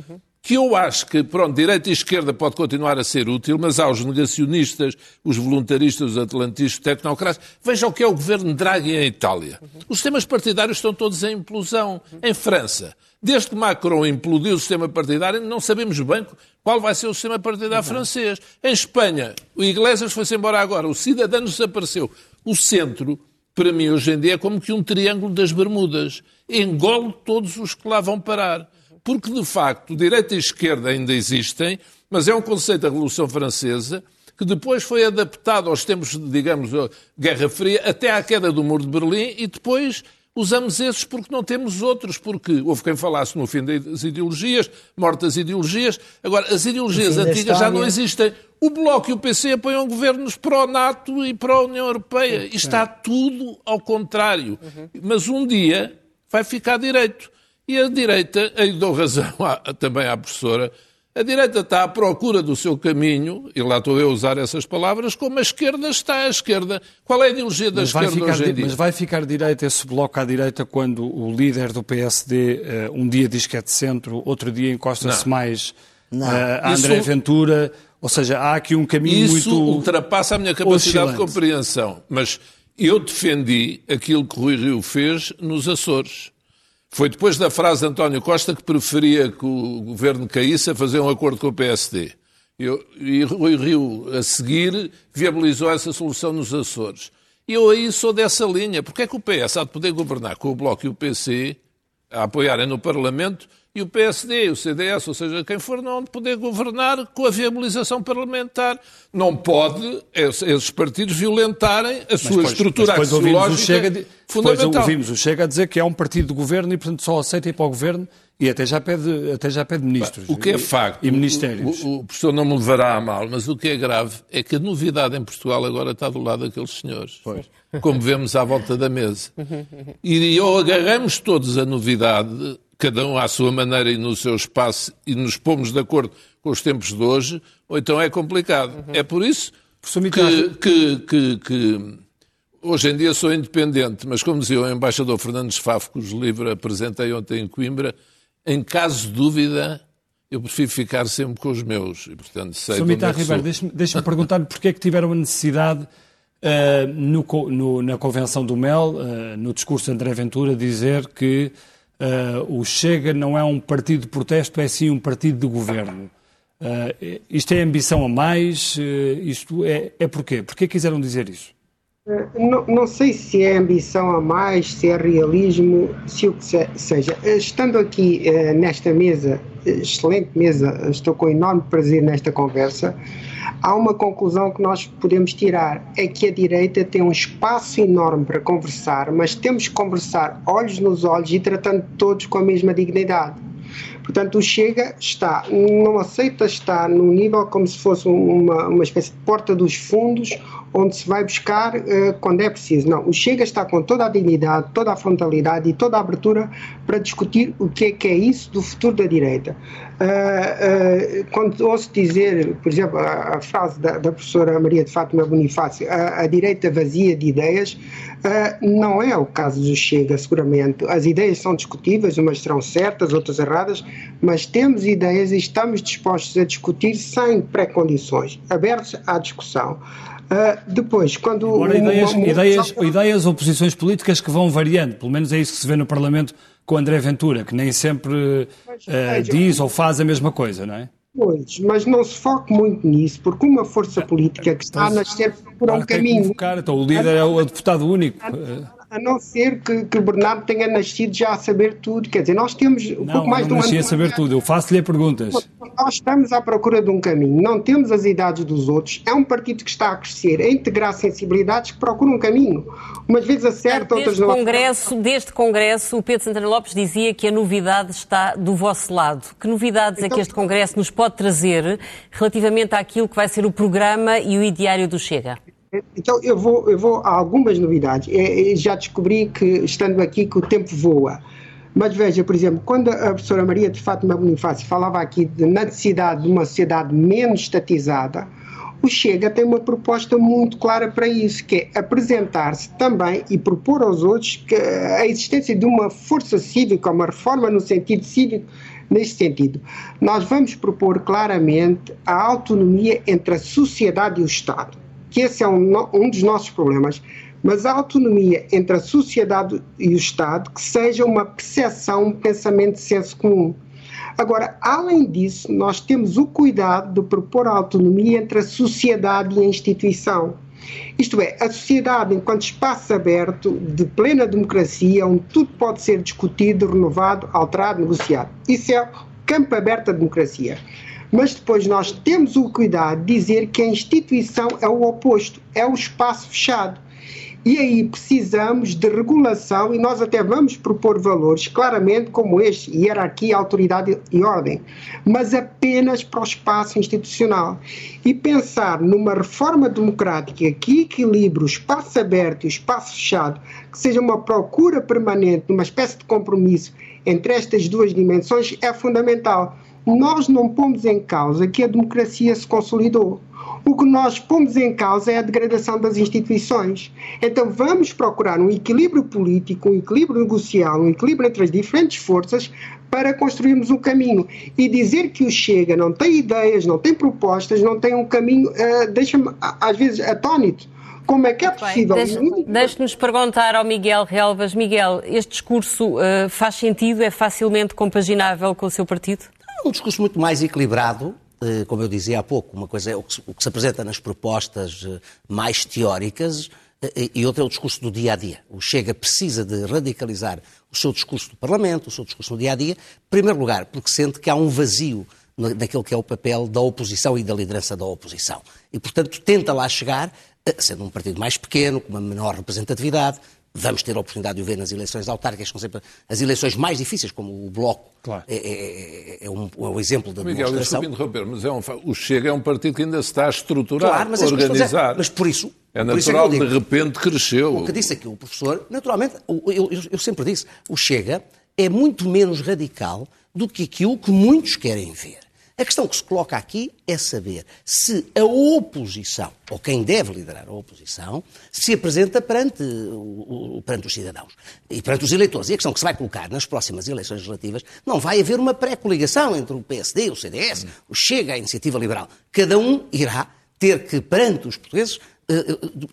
que eu acho que, pronto, direita e esquerda pode continuar a ser útil, mas há os negacionistas, os voluntaristas, os atlantistas, os tecnocratas. Veja o que é o governo Draghi em Itália. Os sistemas partidários estão todos em implosão. Em França, Desde que Macron implodiu o sistema partidário, não sabemos bem qual vai ser o sistema partidário francês. Em Espanha, o Iglesias foi-se embora agora, o Cidadano desapareceu. O centro, para mim, hoje em dia, é como que um triângulo das Bermudas. Engole todos os que lá vão parar. Porque, de facto, direita e esquerda ainda existem, mas é um conceito da Revolução Francesa que depois foi adaptado aos tempos, digamos, Guerra Fria, até à queda do Muro de Berlim e depois usamos esses porque não temos outros, porque houve quem falasse no fim das ideologias, mortas ideologias. Agora, as ideologias antigas já não existem. O Bloco e o PC apoiam governos pró-NATO e pró-União Europeia. E está tudo ao contrário. Mas um dia vai ficar direito. E a direita, aí dou razão à, também à professora, A direita está à procura do seu caminho, e lá estou eu a usar essas palavras, como a esquerda está à esquerda. Qual é a ideologia da mas esquerda ficar, hoje em dia? Mas vai ficar direita esse bloco à direita quando o líder do PSD uh, eh, um dia diz que é de centro, outro dia encosta-se mais uh, a André Isso... Ventura? Ou seja, há aqui um caminho Isso muito... Isso ultrapassa a minha capacidade oscilante. de compreensão. Mas eu defendi aquilo que Rui Rio fez nos Açores. Foi depois da frase de António Costa que preferia que o governo caísse a fazer um acordo com o PSD. Eu, e Rui Rio, a seguir, viabilizou essa solução nos Açores. E eu aí sou dessa linha. Porque é que o PS há de poder governar com o Bloco e o PC a apoiarem no Parlamento e o PSD, o CDS, ou seja, quem for, não poder governar com a viabilização parlamentar. Não pode esses partidos violentarem a sua estrutura axiológica de, fundamental. Depois ouvimos o Chega a dizer que é um partido de governo e, portanto, só aceita ir para o governo e até já pede, até já pede ministros. O que é facto. E ministérios. O, o, o, professor não me levará a mal, mas o que é grave é que a novidade em Portugal agora está do lado daqueles senhores. Pois. Como vemos à volta da mesa. E ou agarramos todos a novidade cada um à sua maneira e no seu espaço, e nos pomos de acordo com os tempos de hoje, ou então é complicado. Uhum. É por isso que, que, que, que, hoje em dia sou independente, mas como dizia o embaixador Fernandes Fafo, cujo livro apresentei ontem em Coimbra, em caso de dúvida, eu prefiro ficar sempre com os meus. E, portanto, sei Sr. é Ribeiro, deixe-me deixe perguntar-lhe porque é que tiveram a necessidade, uh, no, no, na Convenção do MEL, uh, no discurso de André Ventura, dizer que Uh, o Chega não é um partido de protesto, é sim um partido de governo. Uh, isto é ambição a mais? Uh, isto é, é porquê? Porquê quiseram dizer isso? Não, não, sei se é ambição a mais, se é realismo, se o que seja. Estando aqui nesta mesa, excelente mesa, estou com enorme prazer nesta conversa há uma conclusão que nós podemos tirar: é que a direita tem um espaço enorme para conversar, mas temos que conversar olhos nos olhos e tratando todos com a mesma dignidade. Portanto, o Chega está, não aceita estar num nível como se fosse uma, uma espécie de porta dos fundos onde se vai buscar uh, quando é preciso. Não, o Chega está com toda a dignidade, toda a frontalidade e toda a abertura para discutir o que é que é isso do futuro da direita. Uh, uh, quando ouço dizer, por exemplo, a, a frase da, da, professora Maria de Fátima Bonifácio, a, a direita vazia de ideias, não é o caso do Chega, seguramente. As ideias são discutíveis, umas serão certas, outras erradas, mas temos ideias e estamos dispostos a discutir sem pré-condições, abertos à discussão. Uh, depois, quando. Agora, ideias, uma, uma... ideias, ideias ou posições políticas que vão variando, pelo menos é isso que se vê no Parlamento com André Ventura, que nem sempre mas, uh, diz ou faz a mesma coisa, não é? Pois, mas não se foque muito nisso, porque uma força política que está então, a nascer por um caminho. Focar, então, o líder é o deputado único a não ser que, que o Bernardo tenha nascido já a saber tudo. Quer dizer, nós temos um não, pouco mais não de um nasci a saber tudo, eu faço-lhe perguntas. Nós estamos à procura de um caminho, não temos as idades dos outros. É um partido que está a crescer, a integrar sensibilidades que procura um caminho. Umas vezes acerta, outras não. Congresso, desde Congresso, o Pedro Santana Lopes dizia que a novidade está do vosso lado. Que novidades então, é que então- este Congresso nos pode trazer relativamente àquilo que vai ser o programa e o ideário do Chega? Então eu vou, eu vou a algumas novidades. É, é, já descobri que, estando aqui, que o tempo voa. Mas veja, por exemplo, quando a professora Maria de Fátima Bonifácio falava aqui de, necessidade de uma sociedade menos estatizada, o Chega tem uma proposta muito clara para isso, que é apresentar-se também e propor aos outros que a existência de uma força cívica, uma reforma no sentido cívico, neste sentido. Nós vamos propor claramente a autonomia entre a sociedade e o Estado que esse é um, um dos nossos problemas, mas a autonomia entre a sociedade e o Estado que seja uma percepção, um pensamento de senso comum. Agora, além disso, nós temos o cuidado de propor a autonomia entre a sociedade e a instituição. Isto é, a sociedade enquanto espaço aberto de plena democracia, onde tudo pode ser discutido, renovado, alterado, negociado. Isso é campo aberto da democracia. Mas depois nós temos o cuidado de dizer que a instituição é o oposto, é o espaço fechado. E aí precisamos de regulação e nós até vamos propor valores, claramente como este, hierarquia, autoridade e ordem, mas apenas para o espaço institucional. E pensar numa reforma democrática que equilibre o espaço aberto e o espaço fechado, que seja uma procura permanente, uma espécie de compromisso entre estas duas dimensões, é fundamental nós não pomos em causa que a democracia se consolidou. O que nós pomos em causa é a degradação das instituições. Então vamos procurar um equilíbrio político, um equilíbrio negocial, um equilíbrio entre as diferentes forças para construirmos um caminho. E dizer que o Chega não tem ideias, não tem propostas, não tem um caminho, uh, deixa-me às vezes atónito. Como é que é possível? Deixe-nos perguntar ao Miguel Relvas. Miguel, este discurso uh, faz sentido? É facilmente compaginável com o seu partido? Um discurso muito mais equilibrado, uh, como eu dizia há pouco. Uma coisa é o que, se, apresenta nas propostas uh, mais teóricas e outra é o discurso do dia a dia. O Chega precisa de radicalizar o seu discurso do Parlamento, o seu discurso no dia a dia, em primeiro lugar, porque sente que há um vazio naquele que é o papel da oposição e da liderança da oposição. E, portanto, tenta lá chegar sendo um partido mais pequeno, com uma menor representatividade, vamos ter a oportunidade de o ver nas eleições autárquicas, são sempre as eleições mais difíceis, como o Bloco claro. é, é, é, um, é, um, exemplo da Miguel, demonstração. Miguel, interromper, mas é um, o Chega é um partido que ainda se está a estruturar, claro, mas organizar. Dizer, mas por isso... É natural, isso é de repente cresceu. O que disse aqui o professor, naturalmente, eu, eu, eu sempre disse, o Chega é muito menos radical do que aquilo que muitos querem ver. A questão que se coloca aqui é saber se a oposição, ou quem deve liderar a oposição, se apresenta perante, perante os cidadãos e perante os eleitores. E a questão que se vai colocar nas próximas eleições legislativas, não vai haver uma pré-coligação entre o PSD, o CDS, o Chega, a Iniciativa Liberal. Cada um irá ter que, perante os portugueses,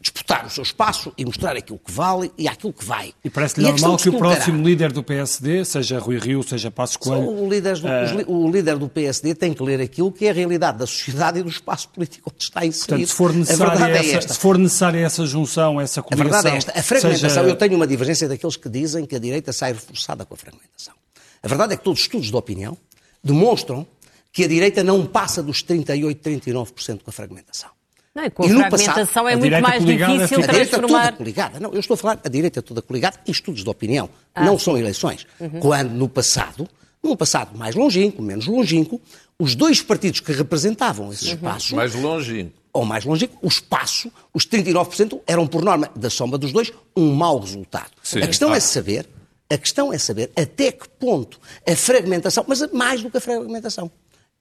disputar o seu espaço e mostrar aquilo que vale e aquilo que vai. E parece-lhe normal que, que o próximo líder do PSD, seja Rui Rio, seja Passos Coelho... O líder, do, uh... o líder do PSD tem que ler aquilo que é a realidade da sociedade e do espaço político onde está inserido. Portanto, se for necessária, é essa, é se for necessária essa junção, essa coligação... A verdade é esta. A fragmentação, seja... eu tenho uma divergência daqueles que dizem que a direita sai reforçada com a fragmentação. A verdade é que todos os estudos de opinião demonstram que a direita não passa dos 38, 39% com a fragmentação. Não, com a e fragmentação passado, é muito mais difícil é transformar... A direita toda coligada. Não, eu estou a falar a direita toda coligada em estudos de opinião. Ah. Não são eleições. Uhum. Quando no passado, num passado mais longínquo, menos longínquo, os dois partidos que representavam esse uhum. espaço... Mais longínquo. Ou mais longínquo, o espaço, os 39%, eram por norma da soma dos dois um mau resultado. Sim. A questão ah. é saber... A questão é saber até que ponto a fragmentação, mas mais do que a fragmentação,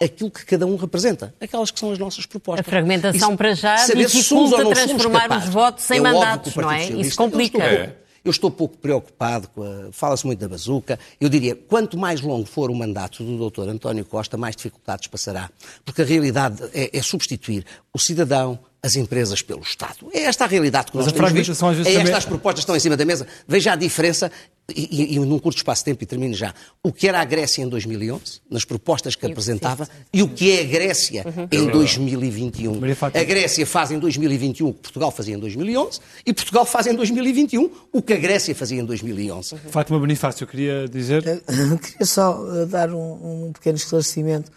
aquilo que cada um representa, aquelas que são as nossas propostas. A fragmentação Isso, para já dificulta transformar os votos em é mandatos, não é? Isso complica. É. Eu estou pouco preocupado com a... Fala-se muito da bazuca. Eu diria, quanto mais longo for o mandato do Dr. António Costa, mais dificuldades passará. Porque a realidade é, é substituir o cidadão, as empresas pelo Estado. É esta a realidade que nós temos visto. É estas também... as propostas que estão em cima da mesa. Veja a diferença, e, e, e, num curto espaço de tempo, e termino já, o que era a Grécia em 2011, nas propostas que apresentava, e o que é a Grécia uhum. em 2021. A Grécia faz em 2021 o que Portugal fazia em 2011, e Portugal faz em 2021 o que a Grécia fazia em 2011. Uhum. Fátima Bonifácio, eu queria dizer... Eu queria só eh, dar um, um pequeno esclarecimento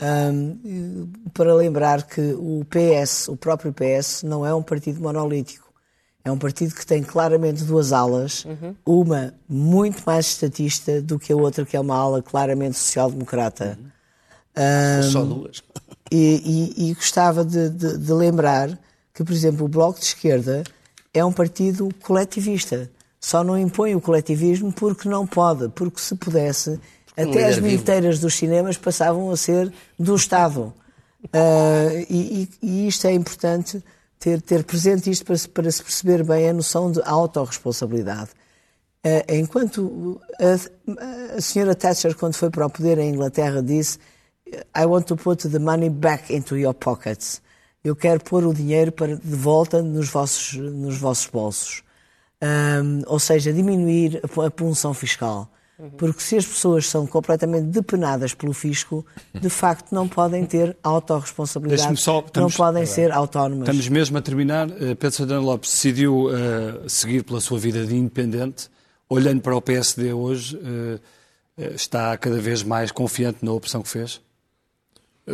um, para lembrar que o PS, o próprio PS, não é um partido monolítico. É um partido que tem claramente duas alas, uhum. uma muito mais estatista do que a outra, que é uma ala claramente social-democrata. Uhum. Um, Só duas. E, e, e gostava de, de, de, lembrar que, por exemplo, o Bloco de Esquerda é um partido coletivista. Só não impõe o coletivismo porque não pode, porque se pudesse, até as bilheteiras dos cinemas passavam a ser do Estado. Uh, e, e, isto é importante ter, ter presente isto para, para se perceber bem a noção de autorresponsabilidade. Uh, enquanto a, a senhora Thatcher, quando foi para o poder em Inglaterra, disse I want to put the money back into your pockets. Eu quero pôr o dinheiro para, de volta nos vossos, nos vossos bolsos. Um, ou seja, diminuir a, a punção fiscal. Porque se as pessoas são completamente depenadas pelo fisco, de facto não podem ter autorresponsabilidade, só, estamos, não podem é ser autónomas. Estamos mesmo a terminar. Eh, Pedro Santana Lopes decidiu uh, seguir pela sua vida de independente. Olhando para o PSD hoje, uh, está cada vez mais confiante na opção que fez?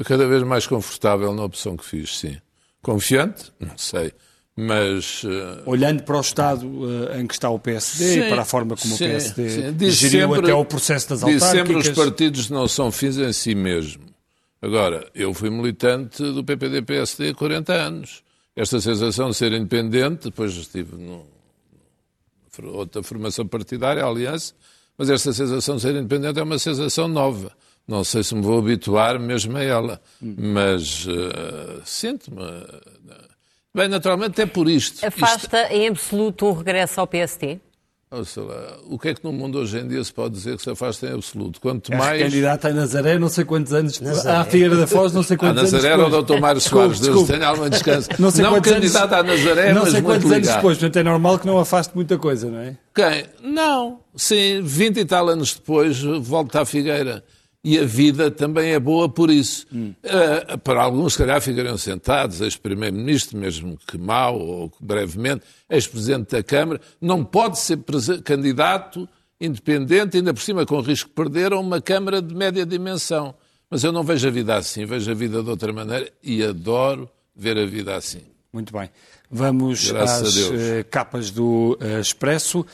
Cada vez mais confortável na opção que fiz, sim. Confiante? Não sei mas... Uh... Olhando para o estado uh, em que está o PSD sim, e para a forma como sim, o PSD sim. geriu sempre, até o processo das autárquicas... sempre os partidos não são fins em si mesmo. Agora, eu fui militante do PPD-PSD há 40 anos. Esta sensação de ser independente, depois estive no, outra formação partidária, a Aliança, mas esta sensação de ser independente é uma sensação nova. não sei se me vou habituar mesmo a ela, mas uh, sinto-me. Bem, naturalmente é por isto. Afasta isto... em absoluto um regresso ao PST? Lá, o que é que no mundo hoje em dia se pode dizer que se afasta em absoluto? Quanto é mais. candidato em Nazaré, não sei quantos anos. Nazaré. À Figueira da Foz, não sei quantos anos. Nazaré era o Dr. Mário Soares, Deus tenha alguma descanso. Não, sei não candidato anos, à Nazaré, não mas sei quantos anos depois, portanto é normal que não afaste muita coisa, não é? Quem? Não. Sim, 20 e tal anos depois, volta à Figueira e a vida também é boa por isso. Hum. Uh, para alguns, se calhar, ficariam sentados, ex-primeiro-ministro, mesmo que mal ou brevemente, ex-presidente da Câmara, não pode ser candidato independente, ainda por cima com risco de perder, a uma Câmara de média dimensão. Mas eu não vejo a vida assim, vejo a vida de outra maneira e adoro ver a vida assim. Muito bem. Vamos Graças às uh, capas do uh, Expresso,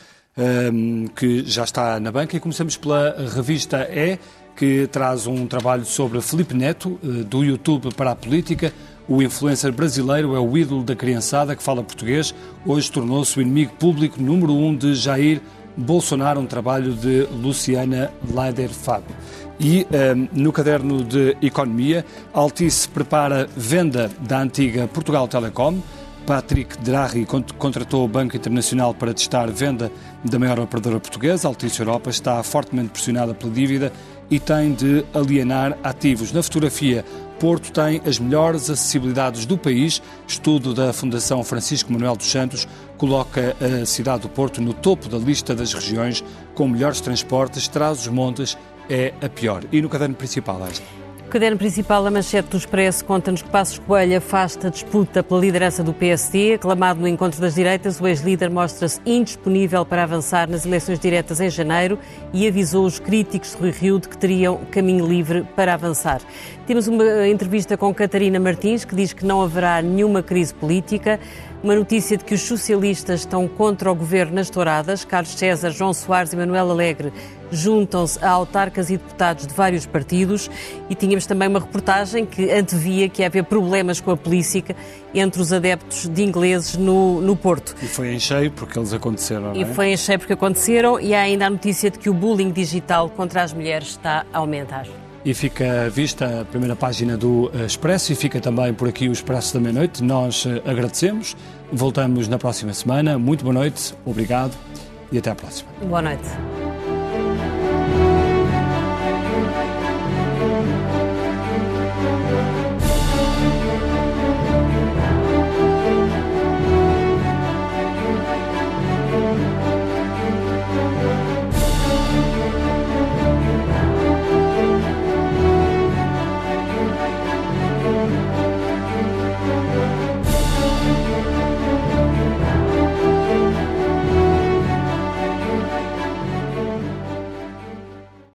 um, que já está na banca, e começamos pela revista E que traz um trabalho sobre Felipe Neto, eh, do YouTube para a política. O influencer brasileiro é o ídolo da criançada que fala português. Hoje tornou-se o inimigo público número um de Jair Bolsonaro, um trabalho de Luciana Leider Fábio. E um, eh, no caderno de Economia, Altice prepara venda da antiga Portugal Telecom. Patrick Draghi contratou o Banco Internacional para testar venda da maior operadora portuguesa. Altice Europa está fortemente pressionada pela dívida e tem de alienar ativos. Na fotografia, Porto tem as melhores acessibilidades do país. Estudo da Fundação Francisco Manuel dos Santos coloca a cidade do Porto no topo da lista das regiões com melhores transportes. Trás-os-Montes é a pior. E no caderno principal, esta. O caderno principal, a manchete do Expresso, conta-nos que Passos Coelho afasta a disputa pela liderança do PSD. Aclamado no encontro das direitas, o ex-líder mostra-se indisponível para avançar nas eleições diretas em janeiro e avisou os críticos de Rui Rio de que teriam caminho livre para avançar. Temos uma entrevista com Catarina Martins, que diz que não haverá nenhuma crise política. Uma notícia de que os socialistas estão contra o governo nas touradas. Carlos César, João Soares e Manuel Alegre juntam-se a autarcas e deputados de vários partidos e tínhamos também uma reportagem que antevia que ia haver problemas com a polícia entre os adeptos de ingleses no, no Porto. E foi em cheio porque eles aconteceram, E é? foi em cheio porque aconteceram e há ainda a notícia de que o bullying digital contra as mulheres está a aumentar. E fica vista a primeira página do eh, Expresso e fica também por aqui o Expresso da Meia-Noite. Nós eh, agradecemos. Voltamos na próxima semana. Muito boa noite, obrigado e até à próxima. Boa noite.